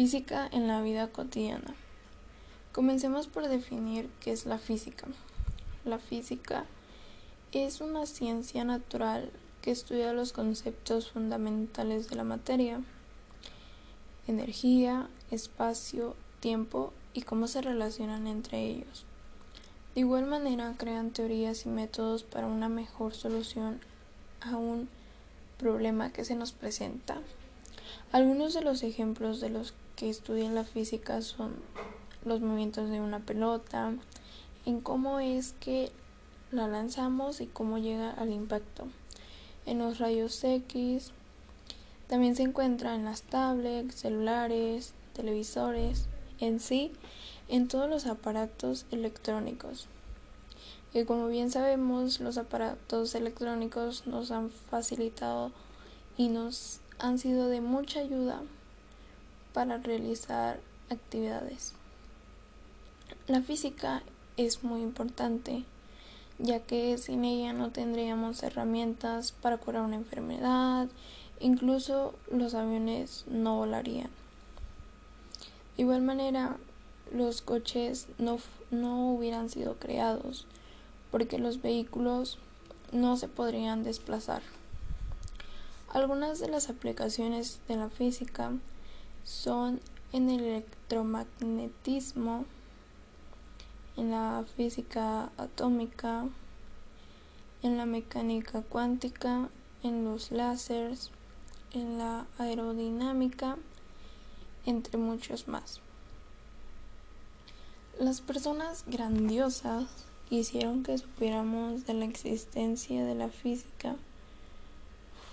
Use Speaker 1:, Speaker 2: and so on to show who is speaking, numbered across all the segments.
Speaker 1: Física en la vida cotidiana. Comencemos por definir qué es la física. La física es una ciencia natural que estudia los conceptos fundamentales de la materia, energía, espacio, tiempo y cómo se relacionan entre ellos. De igual manera, crean teorías y métodos para una mejor solución a un problema que se nos presenta. Algunos de los ejemplos de los que estudian la física son los movimientos de una pelota, en cómo es que la lanzamos y cómo llega al impacto. En los rayos X también se encuentra en las tablets, celulares, televisores, en sí, en todos los aparatos electrónicos. Y como bien sabemos, los aparatos electrónicos nos han facilitado y nos han sido de mucha ayuda para realizar actividades. La física es muy importante, ya que sin ella no tendríamos herramientas para curar una enfermedad, incluso los aviones no volarían. De igual manera, los coches no, no hubieran sido creados, porque los vehículos no se podrían desplazar. Algunas de las aplicaciones de la física son en el electromagnetismo, en la física atómica, en la mecánica cuántica, en los láseres, en la aerodinámica, entre muchos más. Las personas grandiosas hicieron que supiéramos de la existencia de la física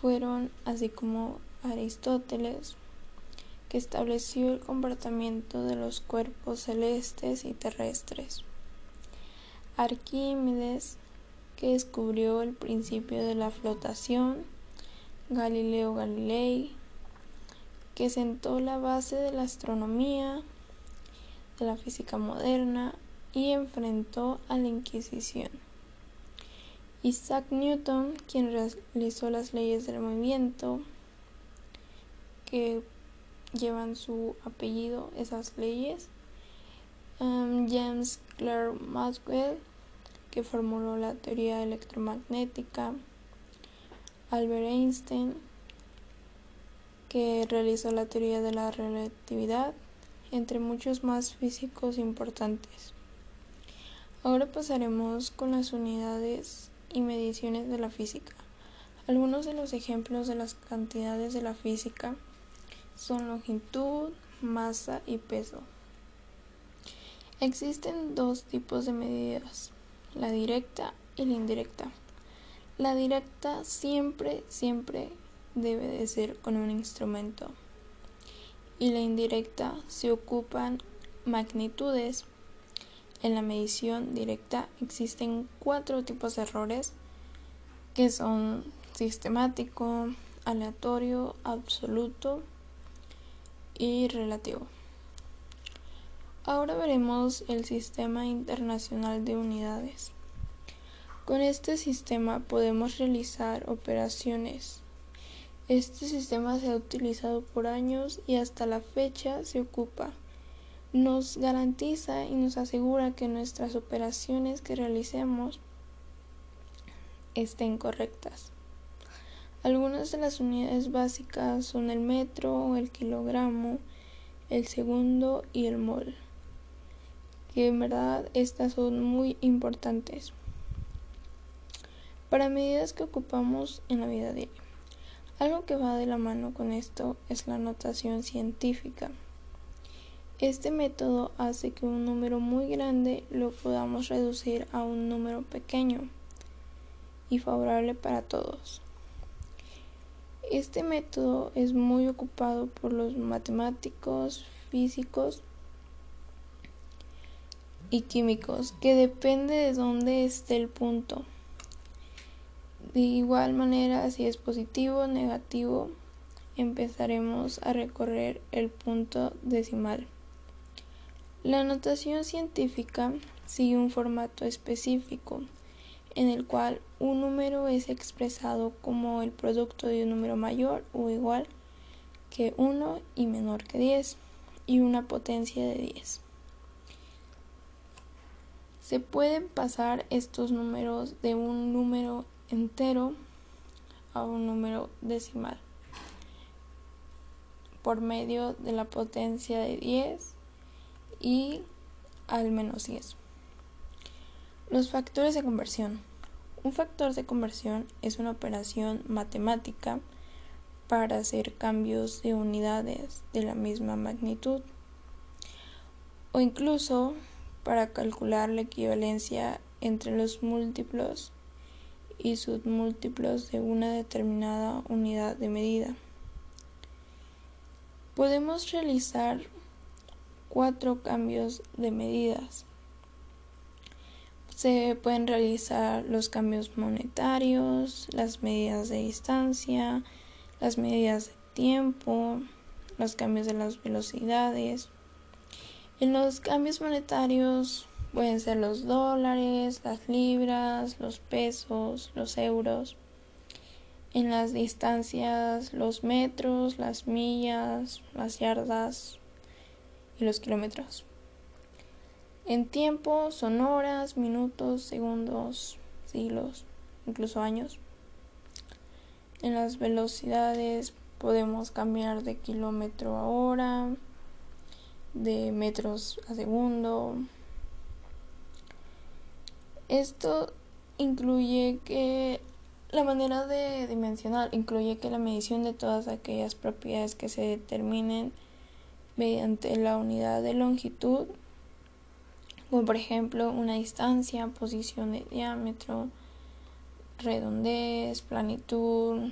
Speaker 1: fueron así como Aristóteles, que estableció el comportamiento de los cuerpos celestes y terrestres. Arquímedes, que descubrió el principio de la flotación. Galileo Galilei, que sentó la base de la astronomía, de la física moderna y enfrentó a la Inquisición. Isaac Newton, quien realizó las leyes del movimiento, que llevan su apellido esas leyes. Um, James Clerk Maxwell, que formuló la teoría electromagnética. Albert Einstein, que realizó la teoría de la relatividad, entre muchos más físicos importantes. Ahora pasaremos con las unidades y mediciones de la física. Algunos de los ejemplos de las cantidades de la física son longitud, masa y peso. Existen dos tipos de medidas, la directa y la indirecta. La directa siempre, siempre debe de ser con un instrumento. Y la indirecta se ocupan magnitudes en la medición directa existen cuatro tipos de errores que son sistemático, aleatorio, absoluto y relativo. Ahora veremos el Sistema Internacional de Unidades. Con este sistema podemos realizar operaciones. Este sistema se ha utilizado por años y hasta la fecha se ocupa nos garantiza y nos asegura que nuestras operaciones que realicemos estén correctas. Algunas de las unidades básicas son el metro, el kilogramo, el segundo y el mol, que en verdad estas son muy importantes para medidas que ocupamos en la vida diaria. Algo que va de la mano con esto es la notación científica. Este método hace que un número muy grande lo podamos reducir a un número pequeño y favorable para todos. Este método es muy ocupado por los matemáticos, físicos y químicos, que depende de dónde esté el punto. De igual manera, si es positivo o negativo, empezaremos a recorrer el punto decimal. La notación científica sigue un formato específico en el cual un número es expresado como el producto de un número mayor o igual que 1 y menor que 10. y una potencia de 10. Se pueden pasar estos números de un número entero a un número decimal por medio de la potencia de 10 y al menos 10. Los factores de conversión. Un factor de conversión es una operación matemática para hacer cambios de unidades de la misma magnitud o incluso para calcular la equivalencia entre los múltiplos y submúltiplos de una determinada unidad de medida. Podemos realizar cuatro cambios de medidas. Se pueden realizar los cambios monetarios, las medidas de distancia, las medidas de tiempo, los cambios de las velocidades, en los cambios monetarios pueden ser los dólares, las libras, los pesos, los euros. En las distancias, los metros, las millas, las yardas y los kilómetros. En tiempo son horas, minutos, segundos, siglos, incluso años. En las velocidades podemos cambiar de kilómetro a hora, de metros a segundo. Esto incluye que la manera de dimensionar incluye que la medición de todas aquellas propiedades que se determinen mediante la unidad de longitud, como por ejemplo una distancia, posición de diámetro, redondez, planitud,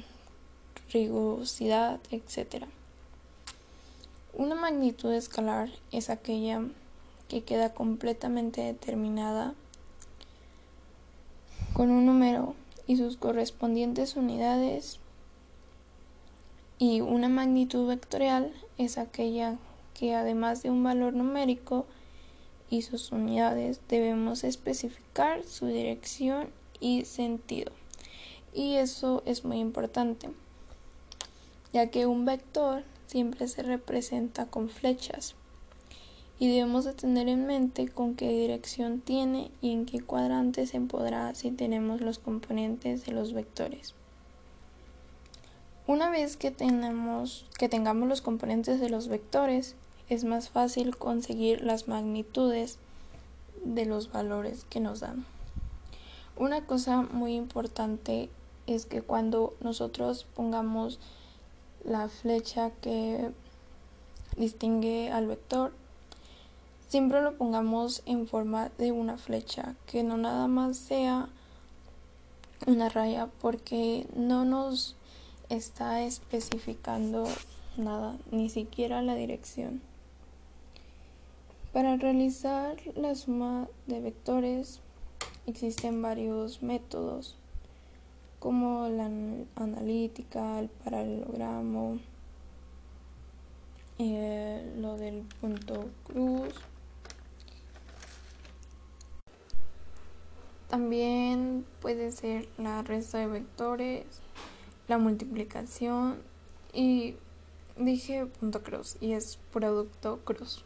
Speaker 1: rigurosidad, etc. Una magnitud escalar es aquella que queda completamente determinada con un número y sus correspondientes unidades y una magnitud vectorial es aquella que además de un valor numérico y sus unidades debemos especificar su dirección y sentido. Y eso es muy importante, ya que un vector siempre se representa con flechas y debemos de tener en mente con qué dirección tiene y en qué cuadrante se podrá si tenemos los componentes de los vectores. Una vez que, tenemos, que tengamos los componentes de los vectores, es más fácil conseguir las magnitudes de los valores que nos dan. Una cosa muy importante es que cuando nosotros pongamos la flecha que distingue al vector, siempre lo pongamos en forma de una flecha, que no nada más sea una raya, porque no nos está especificando nada, ni siquiera la dirección. Para realizar la suma de vectores existen varios métodos como la analítica, el paralelogramo, eh, lo del punto cruz. También puede ser la resta de vectores, la multiplicación y dije punto cruz y es producto cruz.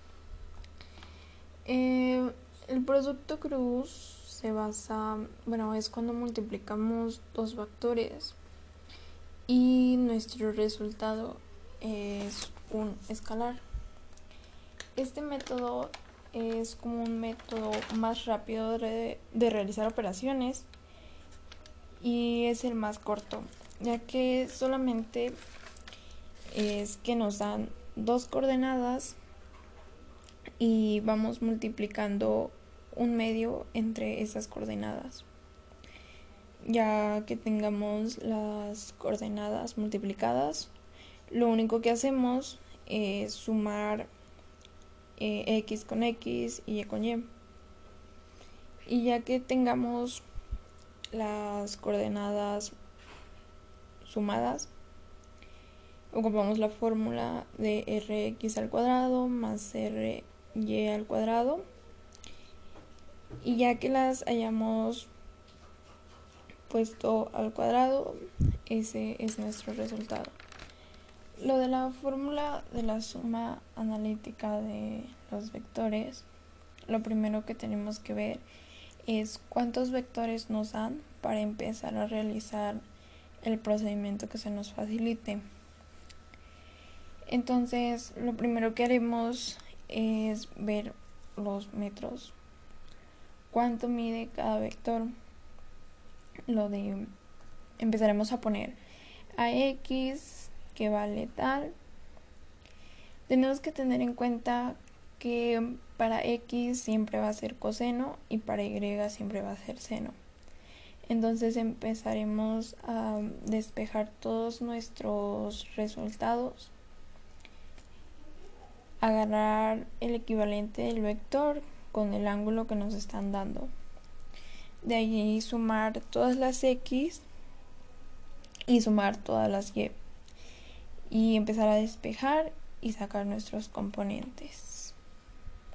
Speaker 1: Eh, el producto cruz se basa, bueno, es cuando multiplicamos dos vectores y nuestro resultado es un escalar. Este método es como un método más rápido de, realizar operaciones y es el más corto, ya que solamente es que nos dan dos coordenadas y vamos multiplicando un medio entre esas coordenadas. Ya que tengamos las coordenadas multiplicadas, lo único que hacemos es sumar eh, x con x y y con y. Y ya que tengamos las coordenadas sumadas, ocupamos la fórmula de rx al cuadrado más ry al cuadrado y ya que las hayamos puesto al cuadrado, ese es nuestro resultado. Lo de la fórmula de la suma analítica de los vectores, lo primero que tenemos que ver es cuántos vectores nos dan para empezar a realizar el procedimiento que se nos facilite. Entonces, lo primero que haremos es ver los metros. ¿Cuánto mide cada vector? Lo de empezaremos a poner a x que vale tal. Tenemos que tener en cuenta que para x siempre va a ser coseno y para y siempre va a ser seno. Entonces empezaremos a despejar todos nuestros resultados, agarrar el equivalente del vector con el ángulo que nos están dando. De allí sumar todas las x y sumar todas las y y empezar a despejar y sacar nuestros componentes.